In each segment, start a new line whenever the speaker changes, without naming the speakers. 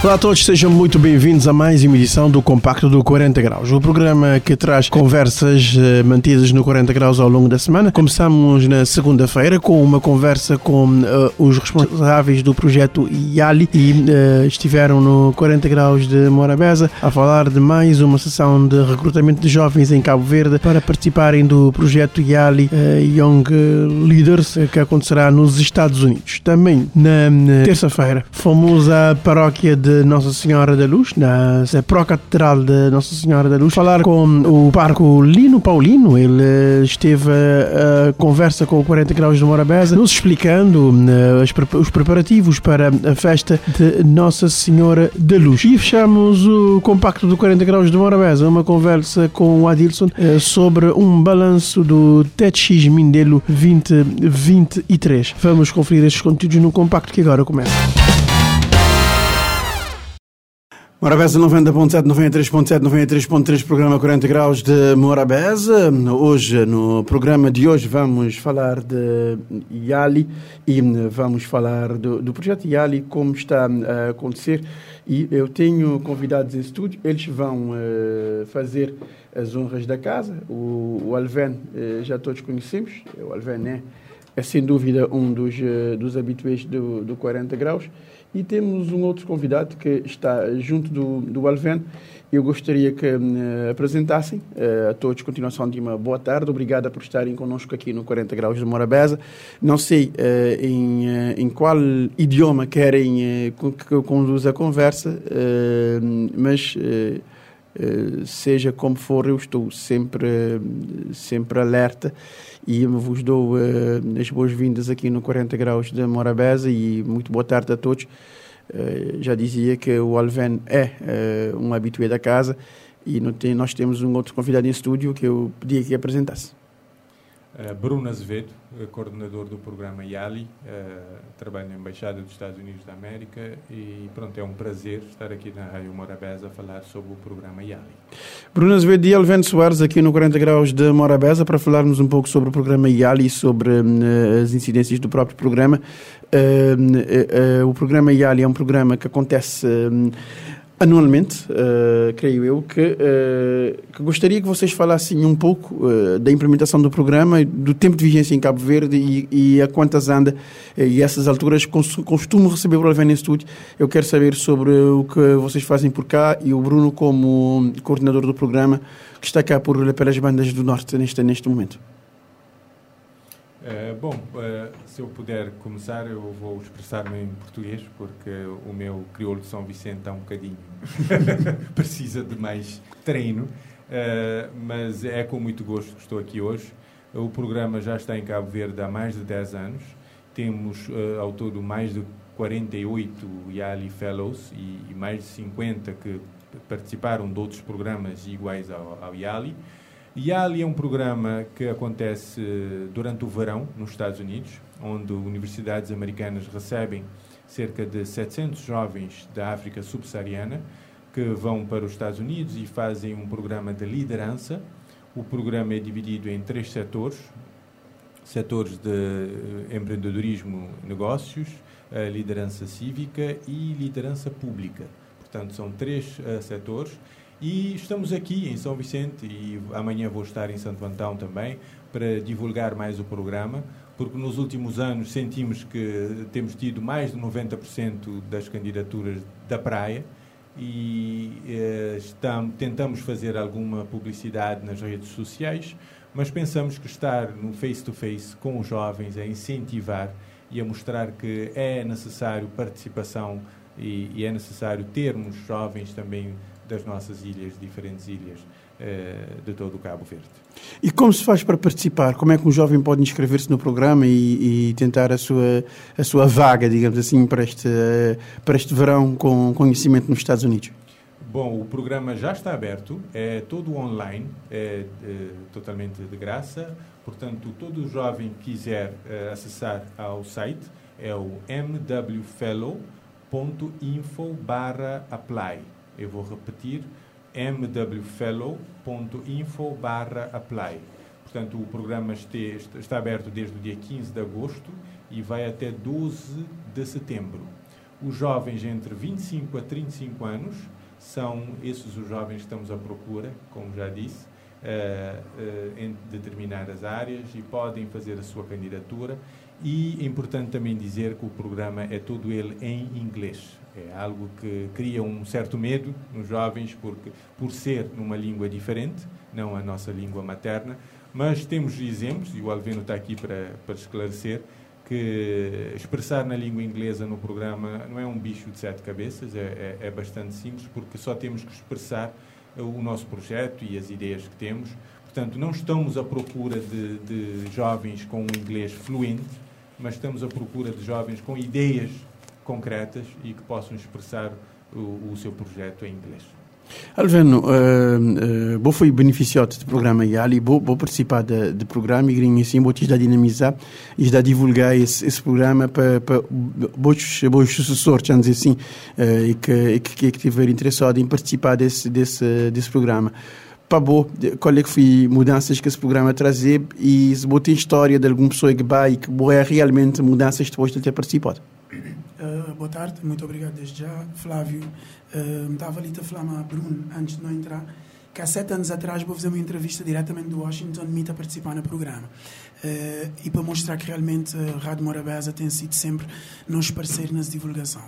Olá a todos, sejam muito bem-vindos a mais uma edição do Compacto do 40 Graus, o programa que traz conversas uh, mantidas no 40 Graus ao longo da semana. Começamos na segunda-feira com uma conversa com uh, os responsáveis do projeto IALI e uh, estiveram no 40 Graus de Morabeza a falar de mais uma sessão de recrutamento de jovens em Cabo Verde para participarem do projeto IALI Young Leaders que acontecerá nos Estados Unidos. Também na terça-feira fomos à paróquia de de Nossa Senhora da Luz, na Procatedral de Nossa Senhora da Luz, falar com o parco Lino Paulino. Ele eh, esteve a, a conversa com o 40 Graus de Morabeza, nos explicando uh, os preparativos para a festa de Nossa Senhora da Luz. E fechamos o compacto do 40 Graus de Morabeza, uma conversa com o Adilson sobre um balanço do TEDx Mindelo 2023. Vamos conferir estes conteúdos no compacto que agora começa. Morabeza 90.7, 93.7, 93.3, programa 40 graus de Morabeza. Hoje, no programa de hoje, vamos falar de Yali e vamos falar do, do projeto Yali, como está a acontecer. E eu tenho convidados em estúdio, eles vão uh, fazer as honras da casa. O, o Alven, uh, já todos conhecemos, o Alven é, é sem dúvida um dos, uh, dos habituês do, do 40 graus. E temos um outro convidado que está junto do, do Alven. Eu gostaria que uh, apresentassem uh, a todos continuação de uma boa tarde. Obrigada por estarem connosco aqui no 40 Graus de Morabeza. Não sei uh, em, em qual idioma querem que eu conduza a conversa, mas seja como for, eu estou sempre, sempre alerta e vos dou uh, as boas-vindas aqui no 40 Graus de Morabeza e muito boa tarde a todos. Uh, já dizia que o Alven é um habitué da casa e nós temos um outro convidado em estúdio que eu pedia que apresentasse.
Bruno Azevedo, coordenador do programa YALI, trabalho na Embaixada dos Estados Unidos da América e pronto, é um prazer estar aqui na Rádio Morabeza a falar sobre o programa YALI.
Bruno Azevedo e Alveno Soares aqui no 40 Graus de Morabeza para falarmos um pouco sobre o programa YALI e sobre uh, as incidências do próprio programa. Uh, uh, o programa YALI é um programa que acontece anualmente, uh, creio eu, que, uh, que, gostaria que vocês falassem um pouco uh, da implementação do programa, do tempo de vigência em Cabo Verde e, e a quantas anda e essas alturas costumo receber o Alven Estúdio. Eu quero saber sobre o que vocês fazem por cá e o Bruno como coordenador do programa que está cá por, pelas bandas do Norte neste, neste momento.
Uh, bom, uh, se eu puder começar, eu vou expressar-me em português, porque o meu crioulo de São Vicente está um bocadinho. precisa de mais treino, uh, mas é com muito gosto que estou aqui hoje. O programa já está em Cabo Verde há mais de 10 anos. Temos ao todo mais de 48 YALI Fellows e, e, mais de 50 que participaram de outros programas iguais ao, ao YALI. YALI é um programa que acontece durante o verão nos Estados Unidos, onde universidades americanas recebem cerca de 700 jovens da África subsaariana que vão para os Estados Unidos e fazem um programa de liderança. O programa é dividido em três setores: setores de eh, empreendedorismo, negócios, eh, liderança cívica e liderança pública. Portanto, são três setores e estamos aqui em São Vicente e amanhã vou estar em Santo Antão também para divulgar mais o programa, porque nos últimos anos sentimos que temos tido mais de 90% das candidaturas da praia e eh, estamos, tentamos fazer alguma publicidade nas redes sociais, mas pensamos que estar no face-to-face -face com os jovens a incentivar e a mostrar que é necessário participação e, e é necessário termos jovens também das nossas ilhas, diferentes ilhas uh, de todo o Cabo Verde.
E como se faz para participar? Como é que um jovem pode inscrever-se no programa e, e, tentar a sua, a sua vaga, digamos assim, para este, para este verão com conhecimento nos Estados Unidos?
Bom, o programa já está aberto, é todo online, é, é totalmente de graça. Portanto, todo jovem que quiser uh, acessar ao site é o mwfellow.info/apply Eu vou repetir, mwfellow.info barra apply. Portanto, o programa está aberto desde o dia 15 de agosto e vai até 12 de setembro. Os jovens entre 25 a 35 anos são esses os jovens que estamos à procura, como já disse, em determinadas áreas e podem fazer a sua candidatura. E é importante também dizer que o programa é todo ele em inglês. É algo que cria um certo medo nos jovens, porque por ser numa língua diferente, não a nossa língua materna, mas temos exemplos, e o Alveno está aqui para, para esclarecer, que expressar na língua inglesa no programa não é um bicho de sete cabeças, é, é, é bastante simples, porque só temos que expressar o nosso projeto e as ideias que temos. Portanto, não estamos à procura de, de jovens com um inglês fluente, mas estamos à procura de jovens com ideias concretas e que possam expressar o, o seu projeto em inglês.
Alveno, uh, uh, fui beneficiado do programa IALI, vou, vou participar do, programa e grinho assim, vou te dinamizar e da divulgar esse, esse programa para os meus sucessores, vamos dizer assim, uh, e que, que, que estiver interessado em participar desse, desse, desse programa. Para bom, qual é que foi mudanças que esse programa trazer e se botar história de alguma pessoa que vai e que é realmente mudanças depois de ter participado?
Uh, boa tarde, muito obrigado desde já, Flávio. Uh, estava ali a falar a Bruno, antes de não entrar, que há sete anos atrás vou fazer uma entrevista diretamente do Washington, me a participar no programa. Uh, e para mostrar que realmente a Rádio Morabeza tem sido sempre nos parceiro na divulgação.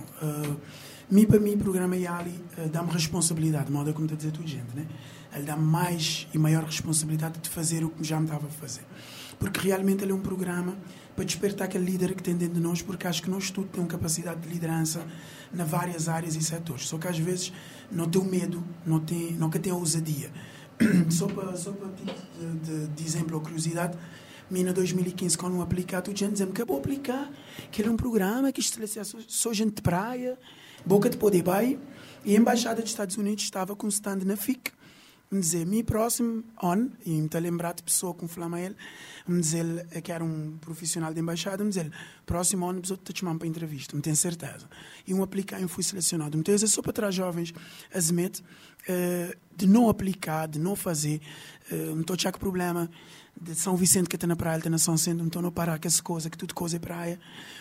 Mim, para mim, o programa IALI dá-me responsabilidade, de modo como está a dizer tudo gente, né? Ele dá-me mais e maior responsabilidade de fazer o que já me estava a fazer. Porque realmente ele é um programa para despertar aquele líder que tem dentro de nós, porque acho que nós tudo temos capacidade de liderança nas várias áreas e setores. Só que às vezes não tem o medo, não tem, nunca tem a ousadia. só para, só para de, de, de exemplo ou curiosidade, em 2015, quando eu aplicar, tu gente dizendo que vou aplicar, que ele é um programa que estabelecia só, só gente de praia, boca de poder bai, e a Embaixada dos Estados Unidos estava com um stand na FIC, me dizer, me próximo ano, e me lembrar de pessoa com flama ele, me dizer que era um profissional de embaixada, me dizer, próximo ano eu te chamar para entrevista, tenho certeza. E um aplicar, eu fui selecionado. Então, é só para trás jovens, azimete, uh, de não aplicar, de não fazer, uh, me estou a problema de São Vicente que está na praia, está na São Centro, então não parar com essa coisa, que tudo coisa é praia.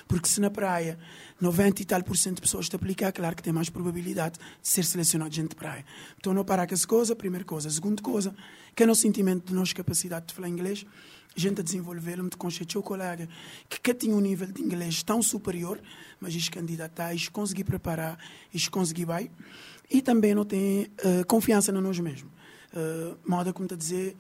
Porque se na praia 90 e tal por cento de pessoas te aplicar, claro que tem mais probabilidade de ser selecionado gente de praia. Então não parar com essa coisa, primeira coisa. Segunda coisa, que é no sentimento de nossa capacidade de falar inglês, gente a desenvolver, me o colega que, que tinha um nível de inglês tão superior, mas isto candidatar, isto conseguir preparar, isto conseguir vai. E também não tem uh, confiança em nós mesmos. Uh, moda como está a dizer,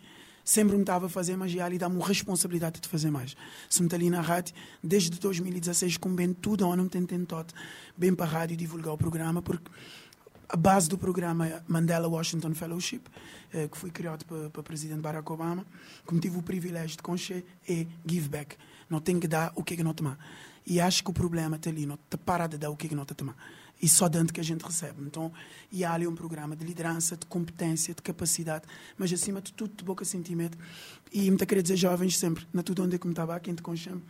sempre me estava a fazer, mas já lhe dá-me responsabilidade de fazer mais. Se me está ali na rádio, desde 2016, com bem tudo, eu não tenho tentado bem para a rádio divulgar o programa, porque a base do programa é Mandela Washington Fellowship, eh, que foi criado para, o presidente Barack Obama, como tive o privilégio de conhecer, é give back. Não tem que dar o que é que não tomar. E acho que o problema está ali, não te para de dar o que é que não te tomar e só dando que a gente recebe. Então, e há ali um programa de liderança, de competência, de capacidade, mas acima de tudo de boca sentimento. E me querer dizer jovens sempre, na tudo onde é que me estava, quem te conchame,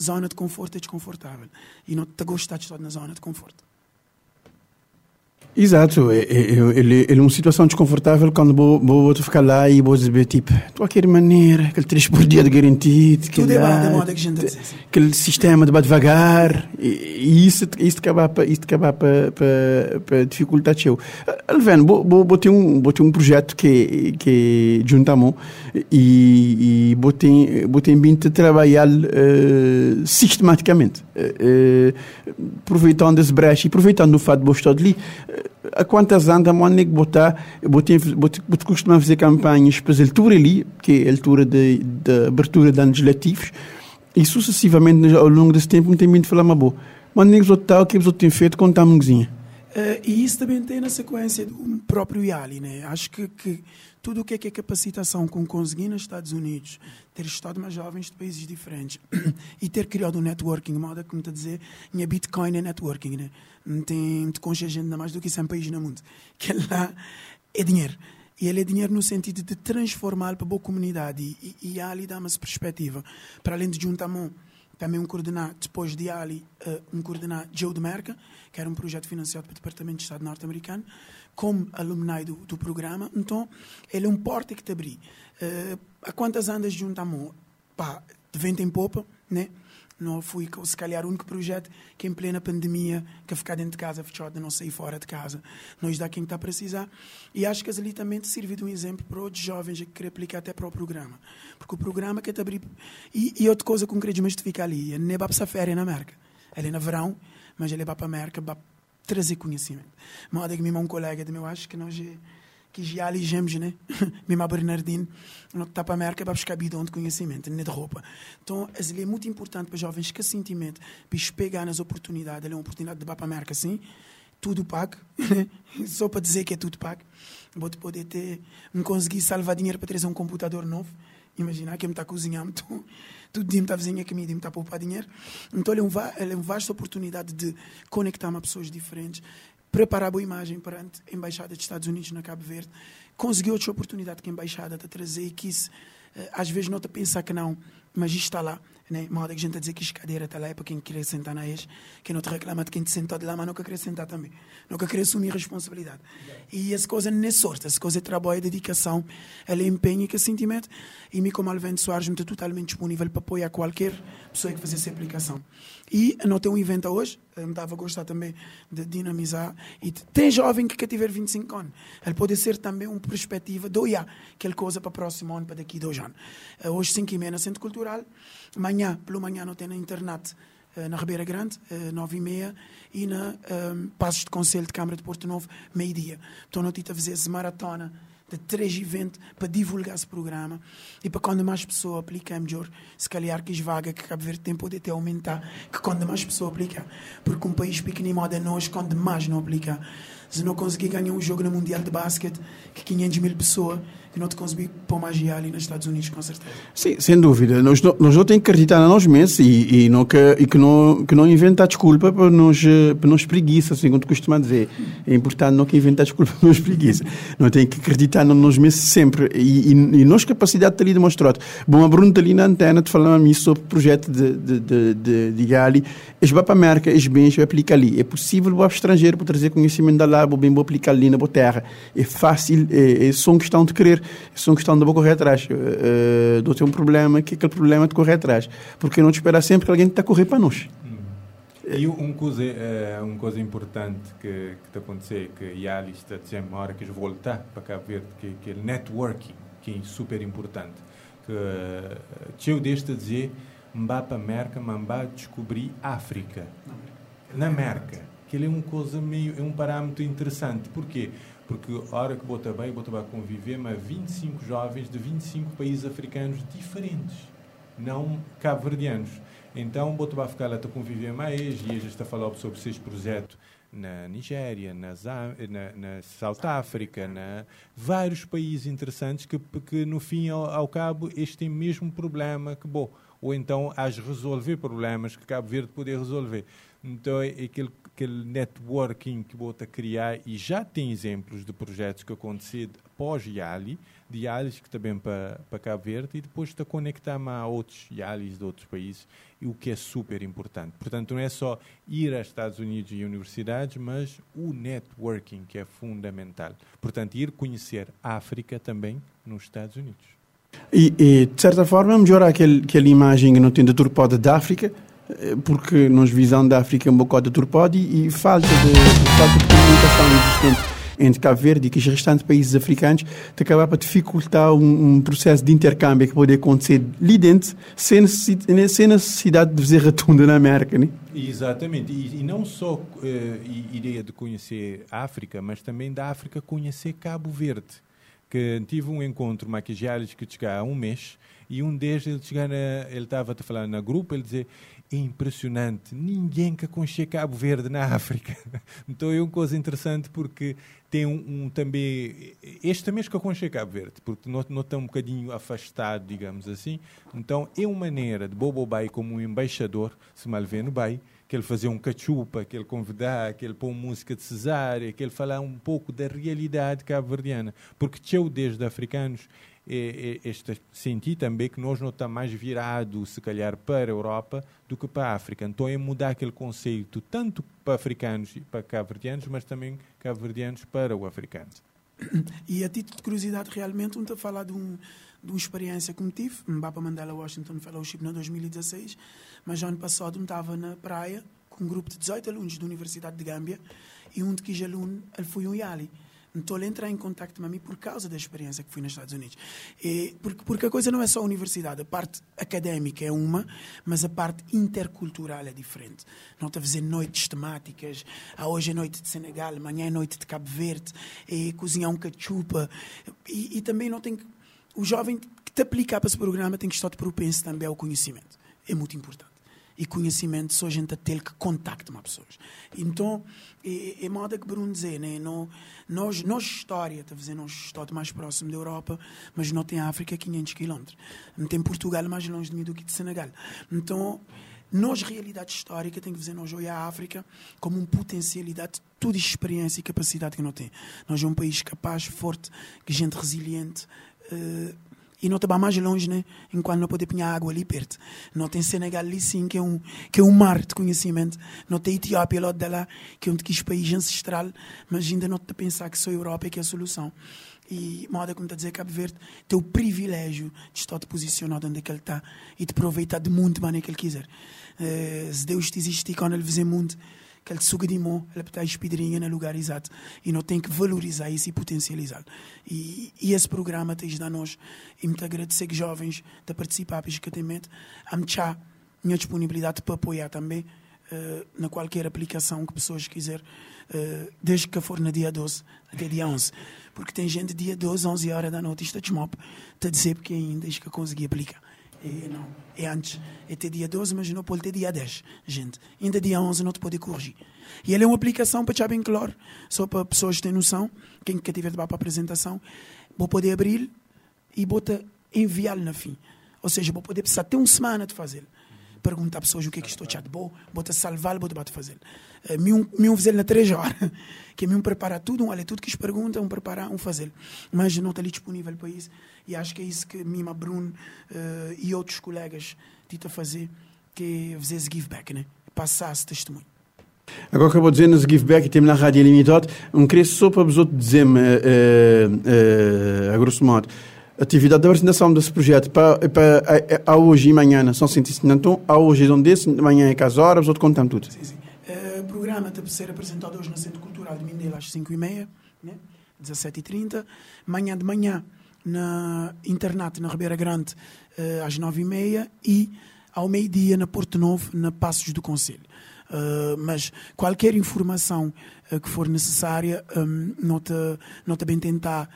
zona de conforto é desconfortável. E não te gostar de estar na zona de conforto.
Exato, é, é, é, ele é uma situação desconfortável quando vou, vou ficar lá e vou dizer tipo, estou aquele maneira, aquele três por dia de garantido,
é lá, de diz.
aquele sistema de devagar, e, isso, isso acaba para dificultar eu. Alven, vou, vou, vou ter um vou ter um projeto que que juntamos e, e ter vindo trabalhar uh, sistematicamente, uh, aproveitando esse brecha e aproveitando o fato de estar ali a quantas andas a que botar, botei, botei, costumar fazer campanhas para a altura ali, que é a altura de, de abertura de anos letivos, e sucessivamente ao longo desse tempo não tem vindo falar uma boa. Mas nem os tal que os outros têm feito? Contar uma uh,
E isso também tem na sequência do próprio IALI, né? Acho que, que tudo o que é, que é capacitação com conseguir nos Estados Unidos, ter estado mais jovens de países diferentes e ter criado um networking, moda como está a dizer, minha Bitcoin é networking, né? Tem de concha gente mais do que 100 países no mundo. Que lá é dinheiro. E ele é dinheiro no sentido de transformar para boa comunidade. E, e, dá-me essa perspectiva. Para além de juntar mão, também um coordenado, depois de Ali, uh, um coordenado Joe de Merca, que era um projeto financiado pelo Departamento de Estado norte-americano, como alumni do, do programa. Então, ele é um porta que te abri. Uh, há quantas andas juntamos? Pá, de vento em popa, né? Não fui, se calhar, o único projeto que em plena pandemia, que ficar dentro de casa, fechado, não sair fora de casa, nós dá quem está a precisar. E acho que ali também serve de um exemplo para outros jovens que querem aplicar até para o programa. Porque o programa que te abrir. E, e outra coisa que eu queria justificar ali, é nem para férias na América. Ele é no verão, mas ele é para a América, para trazer conhecimento. Moda que meu um colega de meu, acho que nós que já ali gemos, né? Mesmo Bernardino, não está para a para buscar bidão de conhecimento, nem de roupa. Então, é muito importante para jovens que sentimento, para pegar nas oportunidades, ele é uma oportunidade de ir para a sim, tudo pago, só para dizer que é tudo pago. Vou poder ter, não conseguir salvar dinheiro para trazer um computador novo, Imaginar que me está cozinhando, todo dia me está a cozinhar comida me está a poupar dinheiro. Então, ele é, um, ele é uma vasta oportunidade de conectar-me a pessoas diferentes, preparar a imagem perante a Embaixada dos Estados Unidos na Cabo Verde. Consegui outra oportunidade que a Embaixada de trazer e quis, eh, às vezes, não te pensar que não, mas isto está lá. Né? Moda que a gente a dizer que a cadeira está lá é para quem quer sentar na ex, quem não te reclama de quem te sentou de lá, mas nunca quer sentar também. Nunca quer assumir responsabilidade. E essa coisa não é sorte, essa coisa é trabalho, é dedicação, é empenho e que é sentimento. E mim, como Alvento Soares, estou totalmente disponível para apoiar qualquer pessoa que fazer essa aplicação. E não um evento hoje, me dava a gostar também de dinamizar. E tem jovem que quer tiver 25 anos. Ele pode ser também uma perspectiva de olhar aquela coisa para o próximo ano, para daqui dois anos. Eh, hoje, 5 e meia, no Centro Cultural. Amanhã, pelo manhã, não tem na internet, eh, na Ribeira Grande, 9 eh, e meia. E na um, Passos de Conselho de Câmara de Porto Novo, meio-dia. Então, não tive a fazer maratona de três eventos para divulgar esse programa. E para quando mais pessoas aplicam, melhor, se calhar que as vagas que Cabo Verde tem poder até aumentar, que quando mais pessoas aplicam. Porque um país pequeno moda nós, quando mais não aplica, se não conseguir ganhar um jogo no Mundial de Basquete, que 500 mil pessoas que não te consegui pôr magia ali nos Estados Unidos, com certeza.
Sim, sem dúvida. Nós, nós não temos que acreditar em nós mesmos e, e, não, que, e que, não, que não inventar desculpa para nós, para nós preguiça, assim como costuma dizer. É importante não que inventar desculpa para nós preguiça. Não tem que acreditar em nós mesmos sempre. E, e, e nós capacidade está ali demonstrado. Bom, a está ali na antena, te falando a mim sobre o projeto de, de, de, de, de Gali. Eles vão para a América, eles bens, aplicar ali. É possível para o estrangeiro para trazer conhecimento da lá, bem, vou aplicar ali na boa terra. É fácil, é, é só uma questão de querer é uma questão de correr atrás. Uh, uh, ter um problema que aquele problema é de correr atrás. Porque não te espera sempre que alguém está a correr para nós.
E uma coisa, uh, uma coisa importante que está acontecendo, que Yali está dizendo, uma hora que voltar para cá ver, que, que é o networking, que é super importante. Que uh, eu deixo de dizer, mbá para América, mbá descobrir África. Na América. Que ele é uma coisa meio, é um parâmetro interessante. Porquê? Porque a hora que bota bem, bota vai conviver, mas 25 jovens de 25 países africanos diferentes, não cabo-verdianos. Então, bota vai ficar lá a conviver mais, e a gente está a falar sobre seis projetos na Nigéria, na, na, na South África, na vários países interessantes que, que no fim ao, ao cabo este tem mesmo problema que bom ou então as resolver problemas que Cabo Verde poder resolver. Então é aquele, aquele networking que bota a criar e já tem exemplos de projetos que aconteceram após Yali, de Yalis que também para, para Cabo Verde e depois está conectar-me a outros Yalis de outros países, e o que é super importante. Portanto, não é só ir aos Estados Unidos e universidades, mas o networking que é fundamental. Portanto, ir conhecer a África também nos Estados Unidos.
E, e, de certa forma, melhorar aquele, aquela imagem que não tem de turpode da África, eh, porque nós visão da África é um bocado de turpode e, e falta, de, falta de comunicação existente entre Cabo Verde e que os restantes países africanos te acabar para dificultar um, um, processo de intercâmbio que pode acontecer ali dentro sem necessidade, sem necessidade de fazer retunda na América, né?
Exatamente, e, e não só uh, ideia de conhecer a África, mas também da África conhecer Cabo Verde que tive um encontro maquiagens que chegou há um mês e um deles ele chegou ele estava a falar na grupo ele dizia impressionante ninguém que aconchega Cabo Verde na África. Então é uma coisa interessante porque tem um, um também este é que aconchega Cabo Verde porque nós, nós estamos um bocadinho afastado digamos assim. Então é uma maneira de Bobo Bay como um embaixador se mal vê no Bay que ele fazia um cachupa, que ele convidar, que ele pôr música de cesárea, que ele falar um pouco da realidade cabo-verdiana. Porque teu desde africanos é, é este sentir também que nós não estamos mais virados, se calhar, para a Europa do que para a África. Então é mudar aquele conceito tanto para africanos e para cabo-verdianos, mas também cabo-verdianos para o africanos.
E a título de curiosidade, realmente, estou a falar de, um, uma experiência que me tive, me para Mandela Washington Fellowship no 2016, mas ano passado estava na praia com um grupo de 18 alunos da Universidade de Gâmbia e um de que aluno ele foi um Yali. Então ele entra em contato com mim por causa da experiência que fui nos Estados Unidos. E, porque, porque a coisa não é só a universidade, a parte académica é uma, mas a parte intercultural é diferente. Não está a fazer noites temáticas, ah, hoje é noite de Senegal, amanhã é noite de Cabo Verde, e cozinhar um cachupa. E, e também não tem que. O jovem que te aplicar para esse programa tem que estar propenso também ao conhecimento. É muito importante e conhecimento só a gente a ter que contactar com pessoas. Então, é, é moda que Bruno dizer, né? Não, nós, nós história, dizer, nós estamos mais próximo da Europa, mas não tem África 500 km. Não tem Portugal mais longe de mim do que de Senegal. Então, nós, realidade histórica, tem que dizer, nós olhar a África como uma potencialidade, toda experiência e capacidade que não tem. Nós é um país capaz, forte, que gente resiliente, uh, e não está mais longe, né? Enquanto não pode apanhar água ali perto. Não tem Senegal ali sim, que é um, que é um mar de conhecimento. Não tem Etiópia lá de lá, que é um daqueles país ancestral, mas ainda não a pensar que só a Europa é que é a solução. E, moda como está a dizer, Cabo Verde tem o privilégio de estar posicionado onde é que ele está e de aproveitar do mundo maneira que ele quiser. Uh, se Deus existe quando ele fizer mundo, que ele suga de mão, ele está espidrinha no lugar exato. E não tem que valorizar isso e potencializar. E, e esse programa tem de nós, e muito agradecer que jovens de participar pescatamente, a minha disponibilidade para apoiar também uh, na qualquer aplicação que pessoas quiser, uh, desde que for no dia 12 até dia 11. Porque tem gente dia 12, 11 horas da noite, está de está a dizer porque ainda desde que consegui aplicar. É, não, é antes. É até dia 12, mas não pode ter dia 10, gente. Ainda dia 11 não te pode corrigir. E ele é uma aplicação para bem claro, só para pessoas terem noção, quem quer tiver de para a apresentação, vou poder abrir e vou enviá-lo na fim. Ou seja, vou poder precisar ter uma semana de fazer perguntar a pessoas o que é que estou chato bom, bota salvar, bota bate fazer. Uh, me um fazer na três horas, que me um preparar tudo, um olha tudo que pergunta, um preparar, um fazer. Mas não está ali disponível para isso. E acho que é isso que Mima Bruno uh, e outros colegas tentam fazer, que é fazer give back, né? Passar esse testemunho.
Agora acabou de dizer nos give back e temos na Rádio Limitado, um queria só para vos outros dizer-me, uh, uh, a grosso modo, atividade de apresentação desse projeto para, para a, a hoje e amanhã são 150 então a hoje é onde desse, amanhã é as horas, outro contamos tudo.
Sim, sim. Uh, o programa a ser apresentado hoje no Centro Cultural de Mindelo às 5h30, né? 17h30. Amanhã de manhã na internet na Ribeira Grande uh, às 9h30 e ao meio-dia na Porto Novo, na Passos do Conselho. Uh, mas qualquer informação uh, que for necessária, um, nota, nota bem tentar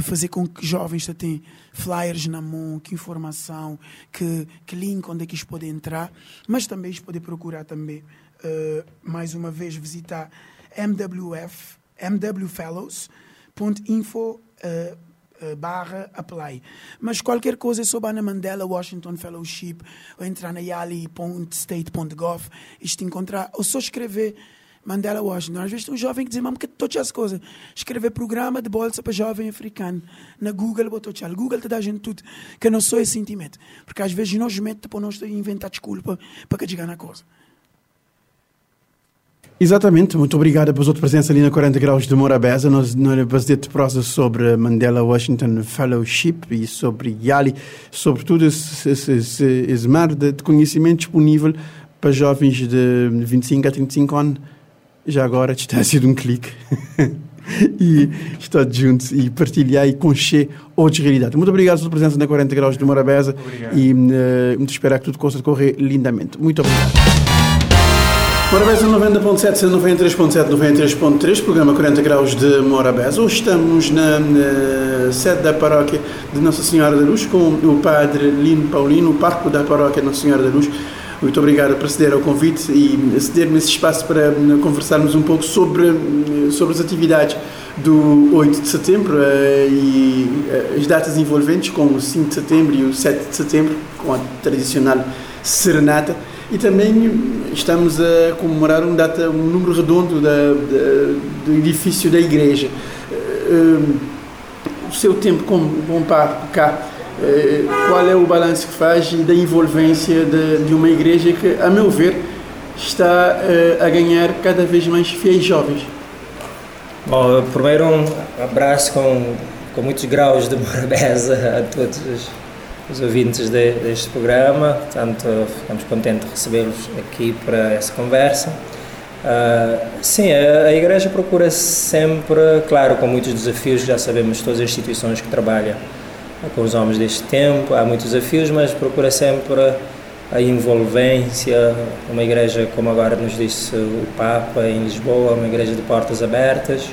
fazer com que jovens tenham flyers na mão, que informação, que, que link onde é que eles podem entrar, mas também eles podem procurar também, uh, mais uma vez, visitar MWF, mwfellows.info uh, uh, barra apply. Mas qualquer coisa é sobre a Mandela Washington Fellowship ou entrar na yali.state.gov e te encontrar, ou só escrever Mandela Washington. Às vezes tem um jovem que diz, mas que todas as coisas. Escrever programa de bolsa para jovem africano. Na Google, botou tchau. Google te dá gente tudo. Que não sou esse sentimento. Porque às vezes nós metemos para nós inventar desculpa para que chegar na coisa.
Exatamente, muito obrigado pela sua presença ali na 40 Graus de Morabeza. Nós, vamos ter prosa sobre Mandela Washington Fellowship e sobre Yali, sobre tudo esse, esse, esse, esse mar de conhecimento disponível para jovens de 25 a 35 anos já agora está sido um clique. e estar juntos e partilhar e conhecer outras realidades. Muito obrigado pela presença na 40 Graus de Morabeza e uh, muito espero que tudo possa correr lindamente. Muito obrigado. Morabeza 90.7, 93.7, 93.3, programa 40 Graus de Morabeza. Hoje estamos na, na, sede da paróquia de Nossa Senhora da Luz com o padre Lino Paulino, o parque da paróquia Nossa Senhora da Luz muito obrigado por ceder ao convite e ceder-me esse espaço para hum, conversarmos um pouco sobre, hum, sobre as atividades do 8 de setembro uh, e uh, as datas envolventes, como o 5 de setembro e o 7 de setembro, com a tradicional serenata. E também hum, estamos a comemorar um, data, um número redondo da, da, do edifício da igreja. Uh,
o seu tempo como bom par cá, eh, qual é o balanço que faz da envolvência de, de uma igreja que, a meu ver, está eh, a ganhar cada vez mais fiéis jovens?
Bom, primeiro um abraço com, com muitos graus de morabeza a todos os, os ouvintes de, deste programa. Portanto, ficamos contentes de recebê-los aqui para essa conversa. Uh, sim, a, a, Igreja procura sempre, claro, com muitos desafios, já sabemos todas as instituições que trabalham com os homens deste tempo, há muitos desafios, mas procura sempre a envolvência, uma igreja, como agora nos disse o Papa em Lisboa, uma igreja de portas abertas.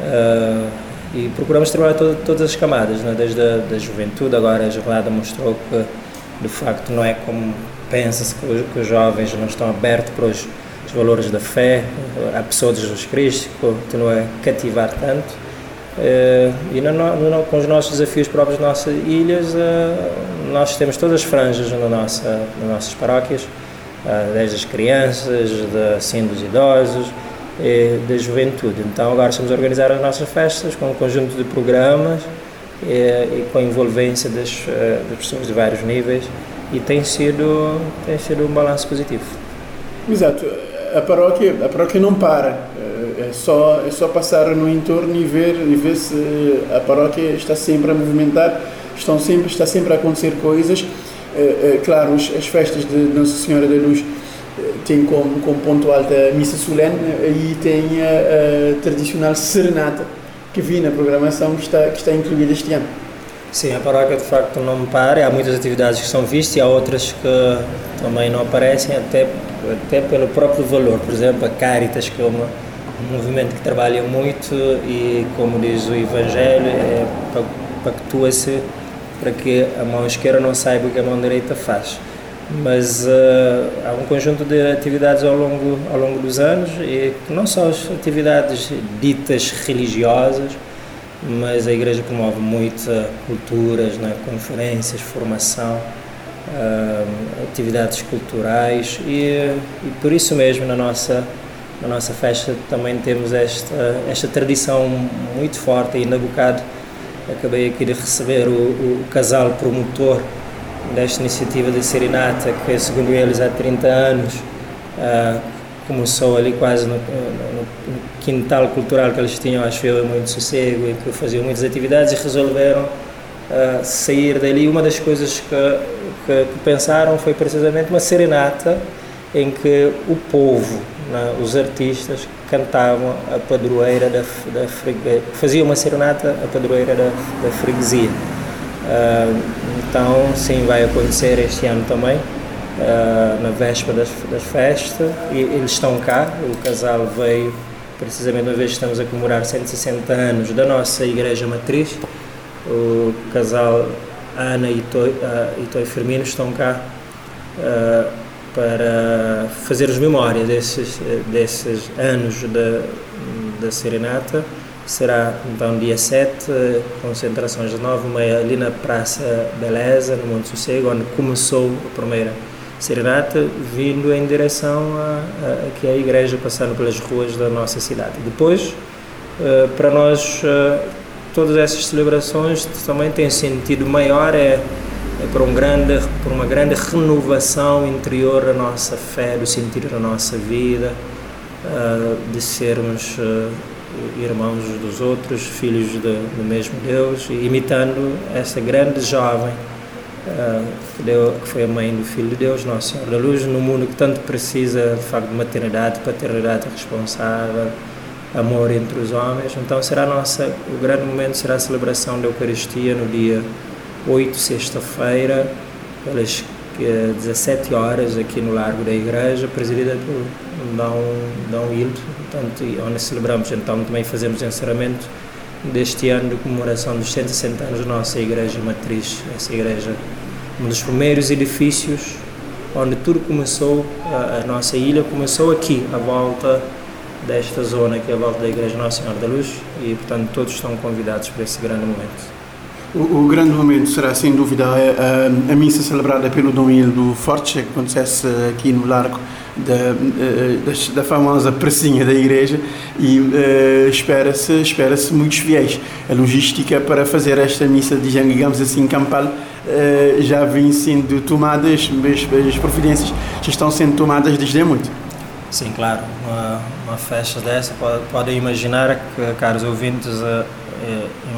Uh, e procuramos trabalhar todo, todas as camadas, né? desde a da juventude, agora a jornada mostrou que de facto não é como pensa-se que, que, os jovens não estão abertos para os os valores da fé, a pessoa de Jesus Cristo, que continua a cativar tanto. Uh, e no, no, com os nossos desafios próprios das nossas ilhas, uh, nós temos todas as franjas na nossa, nas nossas paróquias, uh, desde as crianças, de, assim, dos idosos, da juventude. Então agora estamos a organizar as nossas festas com um conjunto de programas e, e com a envolvência das, das pessoas de vários níveis e tem sido, tem sido um balanço positivo.
Exato a paróquia, a paróquia não para. É, é só, é só passar no entorno e ver, e ver se a paróquia está sempre a movimentar, estão sempre, está sempre a acontecer coisas. É, é, claro, as festas de Nossa Senhora da Luz têm como, como ponto alto a missa solene e tem a, a tradicional serenata que vi na programação que está, que está incluída este ano.
Sim, a paróquia de facto não para, há muitas atividades que são vistas e há outras que também não aparecem, até até pelo próprio valor. Por exemplo, a Caritas, que é uma, um movimento que trabalha muito e, como diz o Evangelho, é, pactua-se para que a mão esquerda não saiba o que a mão direita faz. Mas uh, há um conjunto de atividades ao longo, ao longo dos anos, e não só as atividades ditas religiosas, mas a Igreja promove muitas culturas, né, conferências, formação uh, atividades culturais e, e, por isso mesmo na nossa na nossa festa também temos esta esta tradição muito forte e ainda bocado acabei aqui de receber o, o, casal promotor desta iniciativa de Serenata que segundo eles há 30 anos uh, começou ali quase no, no, no, quintal cultural que eles tinham, acho eu, muito sossego e que faziam muitas atividades e resolveram uh, sair dali. Uma das coisas que que, que pensaram foi precisamente uma serenata em que o povo, né, os artistas, cantavam a padroeira da, da freguesia, faziam uma serenata a padroeira da, da freguesia. Uh, então, sim, vai acontecer este ano também, uh, na véspera das, das festas, e eles estão cá, o casal veio precisamente uma vez que estamos a comemorar 160 anos da nossa igreja matriz, o casal Ana e Toy, uh, e Toy Firmino estão cá uh, para fazer as memórias desses, desses anos da, da Serenata. Será então dia 7, concentrações de 9 meia ali na Praça Beleza, no Monte Sossego, onde começou a primeira serenata, vindo em direção a, a, aqui à igreja, passando pelas ruas da nossa cidade. Depois, uh, para nós uh, todas essas celebrações também têm sentido maior é, para um grande por uma grande renovação interior da nossa fé do sentido da nossa vida uh, de sermos uh, irmãos dos outros filhos de, do mesmo Deus imitando essa grande jovem uh, que, foi a mãe do Filho de Deus Nosso Senhor da Luz no mundo que tanto precisa de facto de maternidade paternidade responsável amor entre os homens. Então será nossa, o grande momento será a celebração da Eucaristia no dia 8, sexta-feira, pelas 17 horas aqui no Largo da Igreja, presidida por Dom, Dom Hildo, portanto, onde celebramos então também fazemos encerramento deste ano de comemoração dos 160 anos da nossa Igreja Matriz, essa igreja, um dos primeiros edifícios onde tudo começou, a, a nossa ilha começou aqui, à volta desta zona que é a volta da Igreja Nossa Senhora da Luz e, portanto, todos estão convidados para esse grande momento.
O, o, grande momento será, sem dúvida, a, a, missa celebrada pelo Dom Hildo Forte, que acontece aqui no Largo da, da, da famosa pracinha da igreja e uh, espera-se espera muitos fiéis. A logística para fazer esta missa, digamos assim, campal, uh, já vem sendo tomadas, as, as providências já estão sendo tomadas desde muito.
Sim, claro. Uma, uma festa dessa, podem imaginar que, caros ouvintes, uh,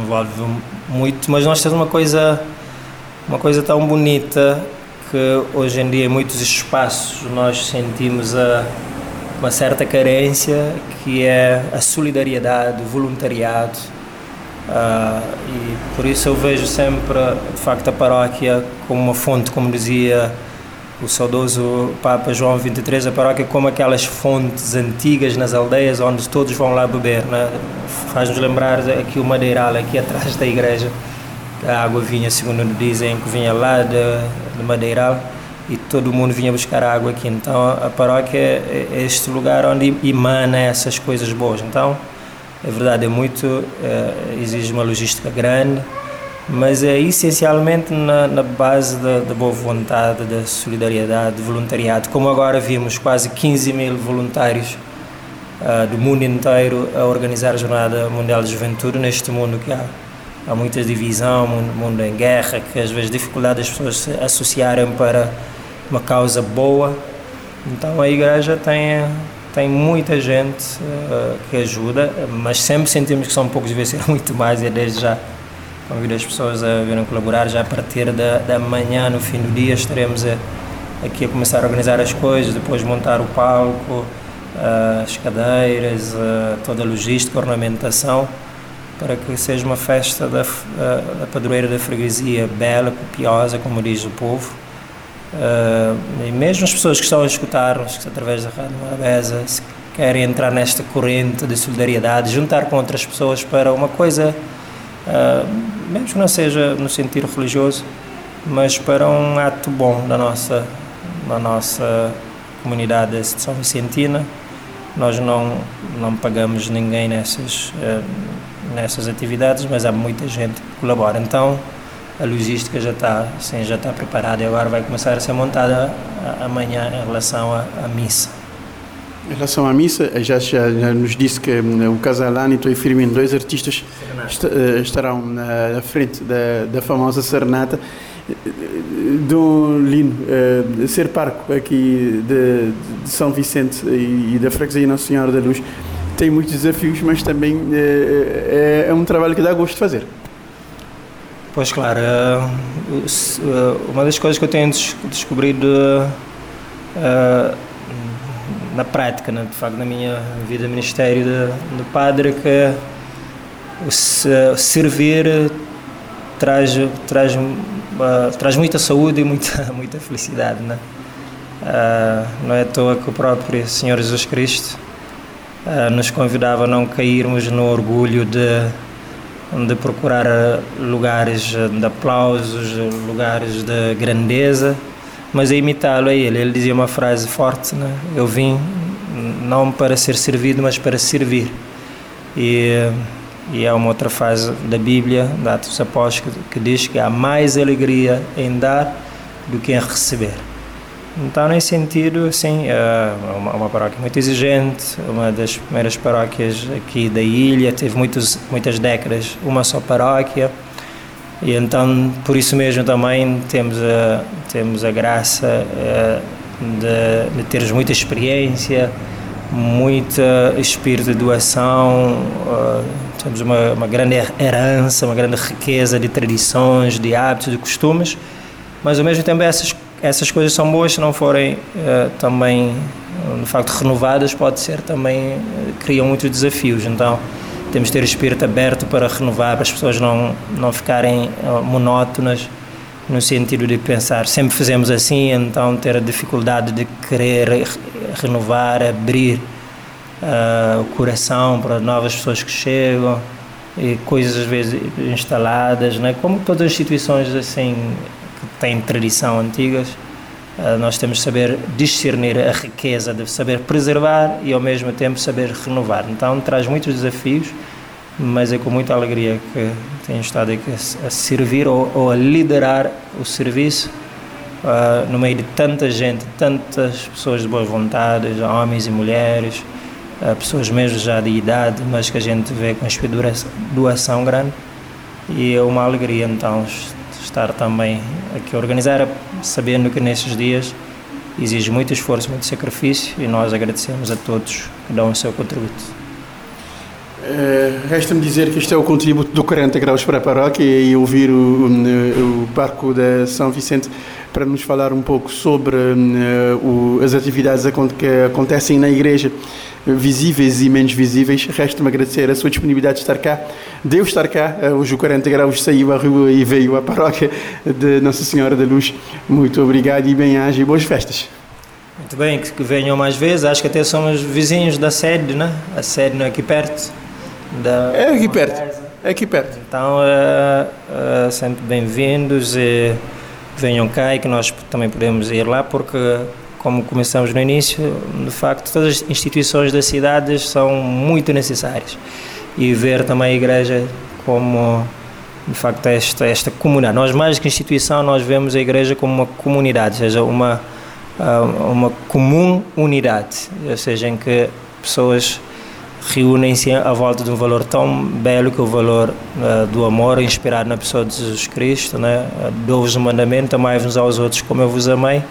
envolve muito, mas nós temos uma coisa, uma coisa tão bonita que hoje em dia em muitos espaços nós sentimos a, uma certa carência que é a solidariedade, o voluntariado. Uh, e por isso eu vejo sempre de facto a paróquia como uma fonte, como dizia o saudoso Papa João XXIII, a paróquia como aquelas fontes antigas nas aldeias onde todos vão lá beber, né? faz-nos lembrar aqui o Madeiral aqui atrás da igreja a água vinha, segundo dizem, que vinha lá de, de Madeiral e todo mundo vinha buscar água aqui. Então a paróquia é, é este lugar onde emana essas coisas boas. Então é verdade, é muito, é, exige uma logística grande, mas é essencialmente na, na base da, da, boa vontade, da solidariedade, do voluntariado. Como agora vimos quase 15 mil voluntários uh, do mundo inteiro a organizar a Jornada Mundial de Juventude neste mundo que há há muita divisão, mundo, mundo em guerra, que às vezes dificuldade das pessoas se associarem para uma causa boa. Então a igreja tem tem muita gente uh, que ajuda, mas sempre sentimos que são poucos, devia ser muito mais, e desde já convido as pessoas a virem colaborar. Já a partir da, da manhã, no fim do dia, estaremos a, aqui a começar a organizar as coisas, depois montar o palco, uh, as cadeiras, uh, toda a logística, a ornamentação para que seja uma festa da, da padroeira da freguesia bela, copiosa, como diz o povo. E mesmo as pessoas que estão a escutar-nos através da Rádio Morabeza, se querem entrar nesta corrente de solidariedade, juntar com outras pessoas para uma coisa, uh, mesmo que não seja no sentido religioso, mas para um ato bom da nossa, da nossa comunidade de São Vicentina. Nós não, não pagamos ninguém nessas. Uh, nessas atividades, mas há muita gente que colabora. Então a logística já está, já está preparada e agora vai começar a ser montada amanhã em relação à missa.
Em relação à missa, já, já, já nos disse que um, o Casalani e o Firmino, dois artistas, est eh, estarão na, frente da, da, famosa serenata. Dom Lino, uh, ser parco aqui de, de São Vicente e, e da freguesia Nossa Senhora da Luz, tem muitos desafios, mas também é, é, é um trabalho que dá gosto de fazer.
Pois claro, uh, uh, uma das coisas que eu tenho descobrido uh, na prática, né, de facto, na minha vida ministério de padre, que o servir traz, traz, traz muita saúde e muita, muita felicidade. Né? não é à toa que o próprio Senhor Jesus Cristo eh, nos convidava a não cairmos no orgulho de, de procurar lugares de aplausos, lugares de grandeza, mas a imitá-lo a ele. Ele dizia uma frase forte: né? Eu vim não para ser servido, mas para servir. E, e há uma outra frase da Bíblia, da Atos Apóstolos, que diz que há mais alegria em dar do que em receber. Então, nesse sentido, assim, é uma, uma paróquia muito exigente, uma das primeiras paróquias aqui da ilha, teve muitos, muitas décadas uma só paróquia, e então, por isso mesmo também temos a, temos a graça é, de, de teres muita experiência, muito espírito de doação, é, temos uma, uma grande herança, uma grande riqueza de tradições, de hábitos, de costumes, mas ao mesmo tempo essas essas coisas são boas se não forem uh, também de facto renovadas pode ser também uh, criam muitos desafios. Então temos de ter o espírito aberto para renovar para as pessoas não não ficarem uh, monótonas no sentido de pensar sempre fizemos assim então ter a dificuldade de querer renovar abrir o coração para novas pessoas que chegam e coisas às vezes instaladas né? Como todas as instituições assim que têm tradição antigas, eh, nós temos de saber discernir a riqueza de saber preservar e ao mesmo tempo saber renovar. Então traz muitos desafios, mas é com muita alegria que tenho estado aqui a servir ou, ou a liderar o serviço uh, no meio de tanta gente, tantas pessoas de boas vontades, homens e mulheres, uh, pessoas mesmo já de idade, mas que a gente vê com uma doação grande. E é uma alegria então estar também aqui a organizar, sabendo que nesses dias exige muito esforço, muito sacrifício e nós agradecemos a todos que dão o seu contributo.
Uh, Resta-me dizer que este é o contributo do 40 Graus para a Paróquia e ouvir o, o, o Parco da São Vicente para nos falar um pouco sobre uh, o, as atividades que acontecem na igreja, visíveis e menos visíveis. Resta-me agradecer a sua disponibilidade de estar cá. Deus estar cá. Hoje o 40 Graus saiu à rua e veio à paróquia de Nossa Senhora da Luz. Muito obrigado e bem-aja e boas festas.
Muito bem, que venham mais vezes. Acho que até somos vizinhos da sede, né? A sede não é aqui perto.
Da é aqui perto. É aqui perto.
Então, uh, uh, sempre bem-vindos e venham cá e que nós também podemos ir lá, porque, como começamos no início, de facto, todas as instituições da cidade são muito necessárias. E ver também a igreja como, de facto, esta, esta comunidade. Nós, mais que instituição, nós vemos a igreja como uma comunidade, ou seja, uma, ah, uma comum unidade, ou seja, em que pessoas reúnem-se à volta de um valor tão belo que é o valor uh, do amor inspirado na pessoa de Jesus Cristo, né? Dou-vos o mandamento, amai-vos aos outros como eu vos amei.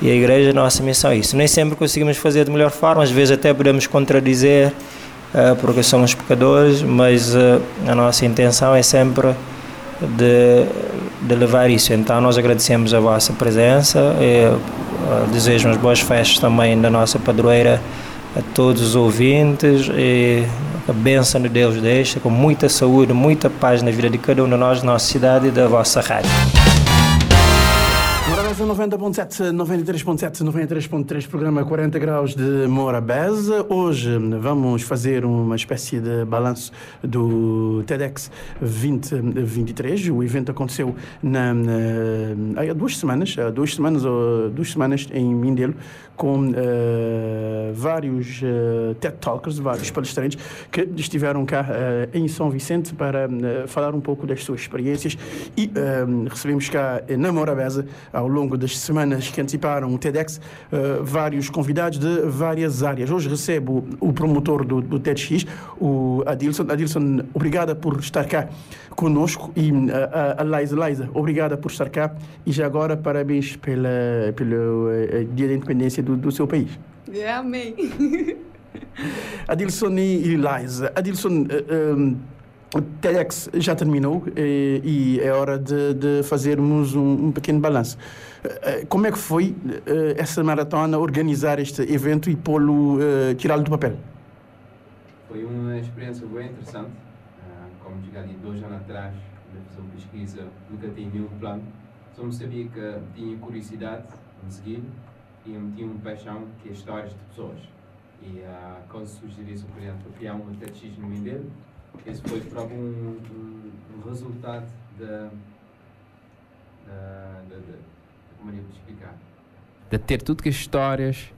E a igreja, nossa missão é isso. Nem sempre conseguimos fazer de melhor forma, às vezes até podemos contradizer, uh, porque somos pecadores, mas uh, a nossa intenção é sempre de, de levar isso. Então, nós agradecemos a vossa presença e desejamos boas festas também da nossa padroeira a todos os ouvintes e a bênção de Deus deixa com muita saúde, muita paz na vida de cada um de nós, na nossa cidade e da vossa rádio.
Morabeza 90.7, 93.7, 93.3, programa 40 graus de Morabeza. Hoje vamos fazer uma espécie de balanço do TEDx 2023. O evento aconteceu na, na, há duas semanas, duas semanas, duas semanas em Mindelo, com uh, vários uh, TED Talkers, vários palestrantes que estiveram cá uh, em São Vicente para falar um pouco das suas experiências. E recebemos cá na Morabeza, ao longo das semanas que anteciparam o TEDx, vários convidados de várias áreas. Hoje recebo o promotor do, do TEDx, o Adilson. Adilson, obrigada por estar cá conosco. E a, a Liza, Liza, obrigada por estar cá. E já agora parabéns pela, pelo Dia da Independência do, do seu país.
É, amém.
Adilson e Liza. Adilson, uh, um, o TEDx já terminou e, e é hora de, de fazermos um, um, pequeno balanço. Uh, como é que foi uh, essa maratona, organizar este evento e pô-lo, tirá-lo do papel?
Foi uma experiência bem interessante. como já disse, dois anos atrás, fazer uma pesquisa, nunca tinha nenhum plano. Só me sabia que tinha curiosidade de seguir e meti uma paixão que é histórias de pessoas. E uh, quando sugeri esse projeto para criar um no Mindelo, esse foi para um, um, um resultado da, como é que explicar?
De ter tudo que as histórias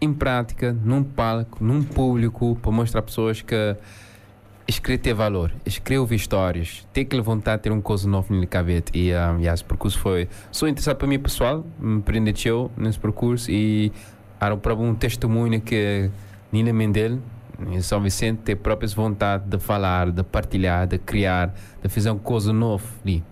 em prática, num palco, num público, para mostrar a pessoas que escrever ter valor, escrever histórias, ter que levantar, ter um coisa novo na cabeça. E um, yeah, esse percurso foi só interessante para mim pessoal, me prendeu nesse percurso e era para um testemunho que Nina Mendel, em São Vicente, tem própria vontade de falar, de partilhar, de criar, de fazer uma coisa nova ali.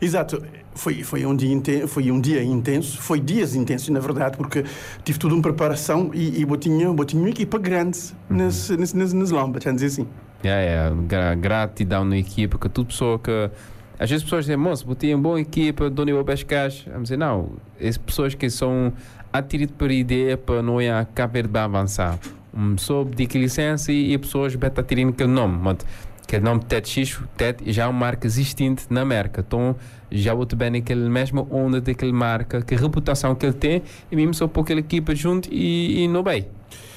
Exato. Foi, foi, um dia intenso, foi um dia intenso, foi dias intensos, na verdade, porque tive tudo uma preparação e, e botinha, botinha uma equipa grande uhum. nesse, nesse, nesse, nesse lomba, dizer assim.
É, é, gratidão na equipa, que tudo pessoa que. Às vezes pessoas dizem, moço, botei uma boa equipa, dou nível pescas. Vamos dizer, não, as pessoas que são atraídas por ideia para não ir a Cabo Verde avançar. Um, sob de licença e, e pessoas beta tirando aquele nome. Mas, aquele nome TEDx, TED já é uma marca existente na América. Então, já vou bem naquela mesma onda daquela marca, que reputação que ele tem, e mesmo só pôr aquela equipa junto e, e não bem.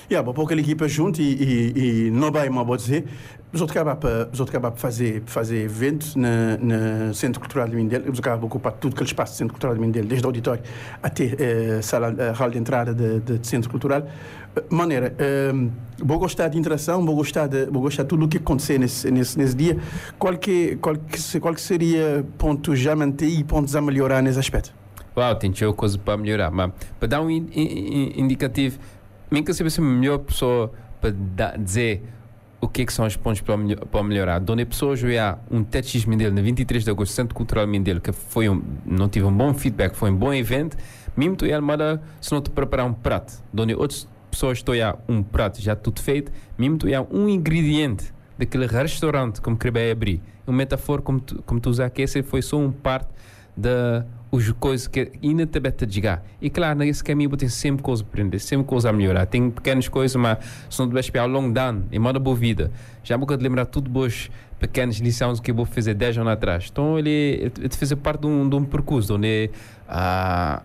Yeah, bom, pouca equipa junto e, não vai mal vou dizer. Os outros acabam os para fazer fazer eventos na, Centro Cultural de Mindelo. Eles acabam a ocupar tudo aquele espaço do Centro Cultural de Mindelo, desde o auditório até eh, sala eh, de entrada de, de, de Centro Cultural. Eh, maneira, eh, vou gostar de interação, vou gostar de de tudo o que acontecer nesse dia. Qual que qual que que seria pontos já manter e pontos a melhorar nesse aspecto?
Uau, tem coisa para melhorar. Mas para dar um in- in- in- indicativo, nem que seja a melhor pessoa para dizer o que, é que são os pontos para, para melhorar. Onde a pessoa jogar um TEDx Mindelo na 23 de agosto, Centro Cultural Mindelo, que foi um, não tive um bom feedback, foi um bom evento, mesmo tu armada, se não te preparar um prato, onde outras pessoas estão a um prato já tudo feito, mesmo tu ir um ingrediente daquele restaurante como queria abrir, um metáfora como tu, como tu usas aqui, esse foi só um parte da os coisas que ainda te beta jogar. E claro, nesse caminho tem sempre coisa a aprender, sempre coisa a melhorar. Tem pequenas coisas, mas se não tiver ao longo ano, em modo boa vida, já vou te lembrar tudo boas pequenas lições que eu vou fazer 10 anos atrás. Então ele, ele fez parte de um, de um percurso onde ah,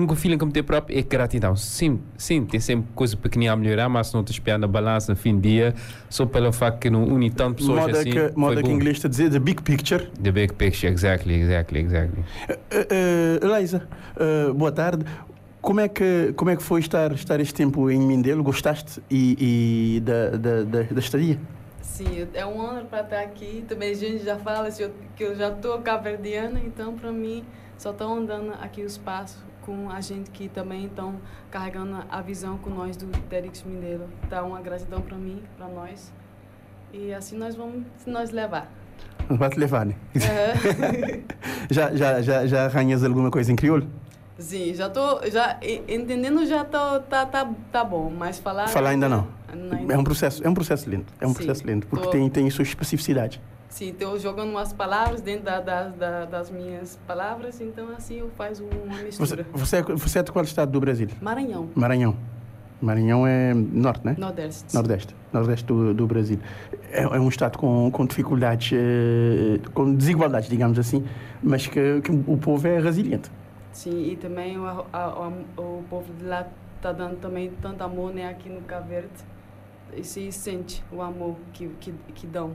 um feeling como teu próprio é gratidão. Sim, sim, tem sempre coisa pequenina a melhorar, mas se não te espiar na balança no fim do dia, só pelo facto que não une tanto pessoas
Moda
assim.
que moda que
bom.
inglês está a dizer the big picture.
The big picture, exactly, exactly, exactly.
Uh, uh, Eliza, uh, boa tarde. Como é que como é que foi estar estar este tempo em Mindelo? Gostaste e, e da, da, da, da estadia?
Sim, é um honra para estar aqui. Também a gente já fala que eu já estou cabo-verdiana, então para mim só estão andando aqui o espaço com a gente que também estão carregando a visão com nós do TEDx Mineiro. Então, uma gratidão para mim, para nós. E assim nós vamos nós levar.
Vai te levar, né?
Aham.
Já, já, já, já arranhas alguma coisa em crioulo?
Sim, já tô, já entendendo já tô, tá, tá, tá bom, mas falar
Falar ainda não.
ainda
É um processo, é um processo lento. É um
Sim,
processo lento, porque
tô-
tem, tem sua especificidade.
Sim, estou jogando umas palavras dentro da, da, da- das minhas palavras, então assim eu faço uma
Você,
mistura.
você, é, você é de qual estado do Brasil?
Maranhão,
Maranhão. Maranhão é norte, né?
Nordeste.
Nordeste. Nordeste do, do Brasil. É, é um estado com, com dificuldades, eh, com desigualdades, digamos assim, mas que, que o povo é resiliente.
Sim, e também o, a- a- o povo de lá está dando também tanto amor né, aqui no Cabo Verde. E se sente o amor que, que, que dão.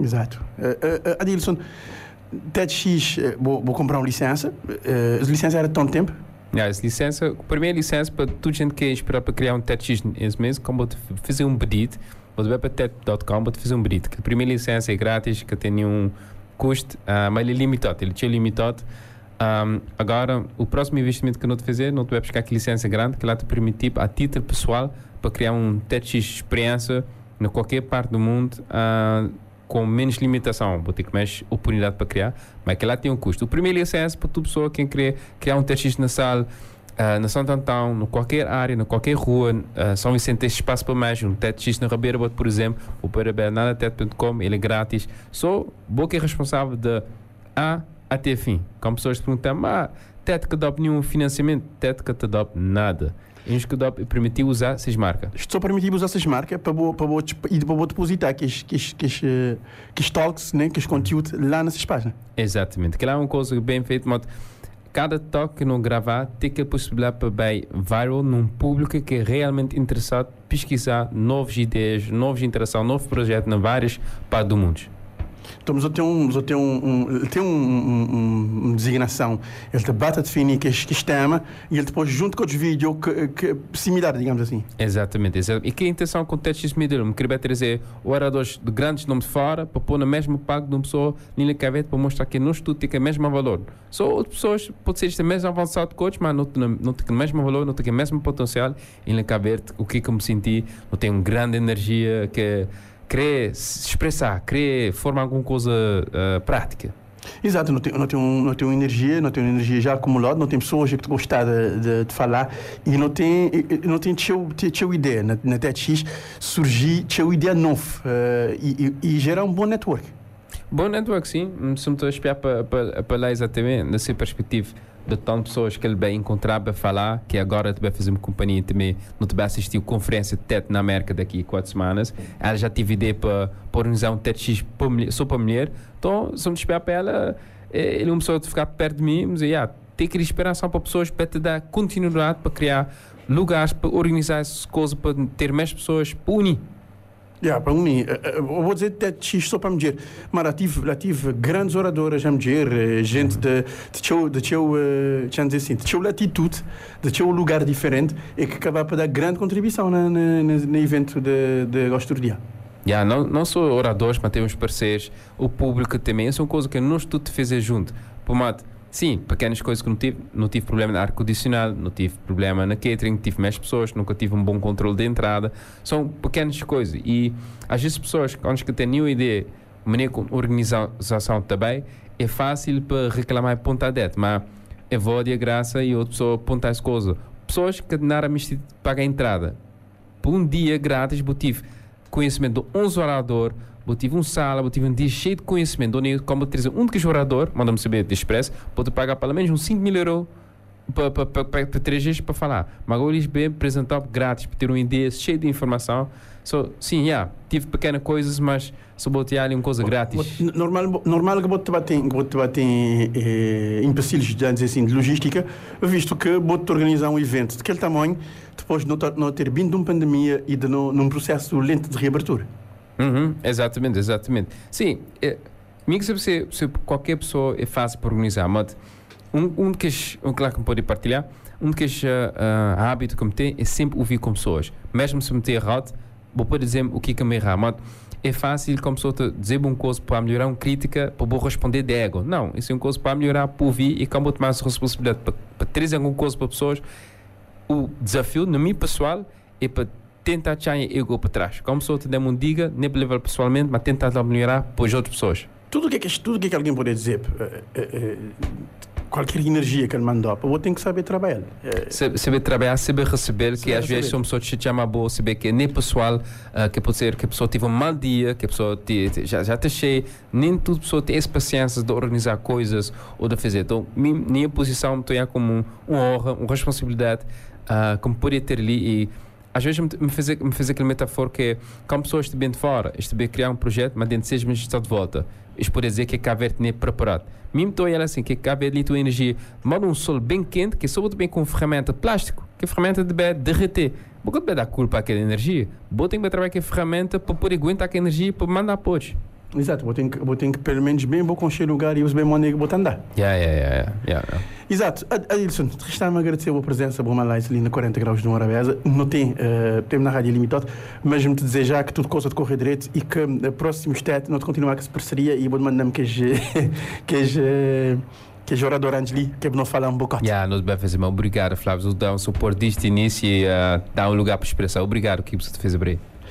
Exato. Uh, uh, Adilson, TEDx, uh, vou, vou comprar uma licença. Uh, as licenças eram tanto tempo?
Yeah, essa licença, a primeira licença para toda gente que esperar para criar um TEDx esse mês, como vou fazer um pedido, você vai para TED.com, vou fazer um pedido. Que a primeira licença é grátis, que tem nenhum custo, ah, mas ele é limitado, ele tinha limitado. Um, agora, o próximo investimento que eu não te fazer, não te vai buscar aqui licença grande, que lá te permite, a título pessoal, para criar um TEDx experiência em qualquer parte do mundo, ah, com menos limitação, vou ter que mais oportunidade para criar, mas que lá tem um custo. O primeiro licença para toda pessoa que quer criar um TEDx na sala, ah, na Santo Antão, em qualquer área, em qualquer rua, uh, São Vicente tem espaço para mais, um TEDx na Ribeira, por exemplo, o para bernardated.com, ele é grátis. Boa que é responsável de A até fim. Como pessoas perguntam, mas TED que dá nenhum financiamento, TED que te dá nada. Nos que dá permitiu usar essas marcas.
Isto só permitiu usar essas marcas para vou, para vou, e para vou depositar que os, eh, que os talks, né, que os conteúdos lá nessas páginas.
Exatamente. Que lá é uma coisa bem feita, mas cada toque que não gravar tem que possibilidade para bem viral num público que é realmente interessado pesquisar novas ideias, novas interações, novos projetos em várias partes do mundo.
Então, mas eu tenho um, eu tenho um, tem um, um, um, uma designação, ele te bate a definir que, que tema e ele depois junto com os vídeos que, que, similar, digamos assim.
Exatamente, exatamente. E que a intenção com o Middle me queria trazer oradores de grandes nomes fora para pôr na mesma pago de uma pessoa Nina Cavete para mostrar que não estudo tem o mesmo valor. Só outras pessoas pode ser este mesmo avançado outros, mas não tem, não tem o mesmo valor, não tem o mesmo potencial. E Nina Cavete, o que, que eu me senti, não tem uma grande energia que querer se expressar, querer formar alguma coisa uh, prática.
Exato, não tem, não, um, não uma energia, não uma energia já acumulada, não tem pessoas que gostam de, de, de, falar e não tem, não tem teu, teu ideia na, na TEDx surgir teu ideia nova uh, e, e, e, gerar um bom network.
Bom network, sim. Se me estou a espiar para, para, para lá exatamente, nessa perspectiva de tantas pessoas que ele vai encontrar para falar, que agora vai fazer uma companhia também, não vai assistir a conferência de TED na América daqui a quatro semanas. Ela já teve ideia para, organizar um TEDx só para mulher. Então, se me esperar para ela, ele é uma pessoa de ficar perto de mim, mas yeah, tem que inspiração para pessoas para te dar continuidade, para criar lugares, para organizar essas coisas, para ter mais pessoas para unir.
Ja, para mim, eh, eh, eu vou dizer até X só para me dizer, mas lá tive, lá tive grandes oradoras a me dizer, eh, gente de, de teu, de teu, assim, de teu latitude, de teu lugar diferente, e que acaba para dar grande contribuição no, no, no evento de, de Gosto do Dia.
Yeah, não, não só oradores, mas temos parceiros, o público também, são coisas que nós tudo fazer junto. Sim, pequenas coisas que não tive. Não tive problema na ar-condicionado, não tive problema na catering, tive mais pessoas, nunca tive um bom controle de entrada. São pequenas coisas. E às vezes pessoas que têm nenhuma ideia, maneira de organização também, é fácil para reclamar pontadete, mas é vó de graça e outra pessoa apontar as coisas. Pessoas que não eram pagar a entrada. Por um dia grátis, eu tive conhecimento de 11 oradores, eu tive um sala, eu tive um dia cheio de conhecimento, onde como trazer um de orador, manda-me saber de expresso, pode pagar pelo menos uns 5 mil euros para três dias para falar. Mas agora eles bem apresentar grátis, para ter uma ideia cheia de informação. So, sim, yeah, tive pequenas coisas, mas só vou ter ali uma coisa grátis.
Normal, normal que você tem, que tem eh, empecilhos de, assim, de logística, visto que você organizar um evento daquele tamanho, depois de não, ter vindo de uma pandemia e de não, num processo lento de reabertura.
Uhum, exatamente, exatamente. Sim, é, mim se, se qualquer pessoa é fácil para organizar, mas um, um que um claro que pode partilhar, um que uh, uh, hábito que me tem é sempre ouvir com pessoas. Mesmo se me ter errado, vou poder dizer o que é que me errar, mas é fácil como pessoa dizer uma coisa para melhorar uma crítica, para vou responder de ego. Não, isso é uma coisa para melhorar, para ouvir e como tomar essa responsabilidade para, para trazer alguma coisa para pessoas. O desafio, no mim pessoal, é para tenta achar ego para trás. Como pessoa te der um diga, nem para levar pessoalmente, mas tenta melhorar para as outras pessoas.
Tudo que, é que, tudo que, é que alguém pode dizer, é, é, qualquer energia que ele mandou, eu tenho que saber trabalhar.
Saber trabalhar, saber receber, que às vezes são pessoas que te chamam boa, saber que nem pessoal, que pode ser que a pessoa teve um mau dia, que a pessoa te, te, já, já está cheia, nem toda pessoa tem essa paciência de organizar coisas ou de fazer. Então, minha, minha posição, estou como uma honra, uma responsabilidade, uh, como poder ter ali e às vezes me fez, me fez aquele metáfora que é, como pessoas estão de fora, estão criar um projeto, mas dentro de seis meses está de volta. Isto por dizer que Cabo Verde nem preparado. Mesmo estou ela assim, que Cabo Verde tua energia, manda um sol bem quente, que sobretudo bem com ferramenta de plástico, que a ferramenta de derreter. Porque vai dar culpa àquela energia. Vou ter que trabalhar com a ferramenta para poder aguentar aquela energia para mandar pôs.
Exato, vou ter que, vou ter que pelo menos bem vou conhecer o lugar e os bem que vou andar.
Yeah, yeah, yeah, yeah, yeah.
Exato. Adilson, resta-me agradecer a presença por mais ali na 40 graus de Morabeza. Não tem, uh, temos na Rádio Limitado, mas me desejar que tudo coisa de correr direito e que uh, próximo step não te continuar com essa parceria e vou mandar-me que que que é orador Angeli, que não falar um bocado.
Yeah, nós bem fazer, obrigado, Flávio, dar um suporte deste início e uh, dar um lugar para expressar. Obrigado, que você fez abrir.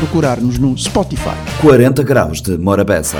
procurar-nos no Spotify.
40 graus de Morabeza.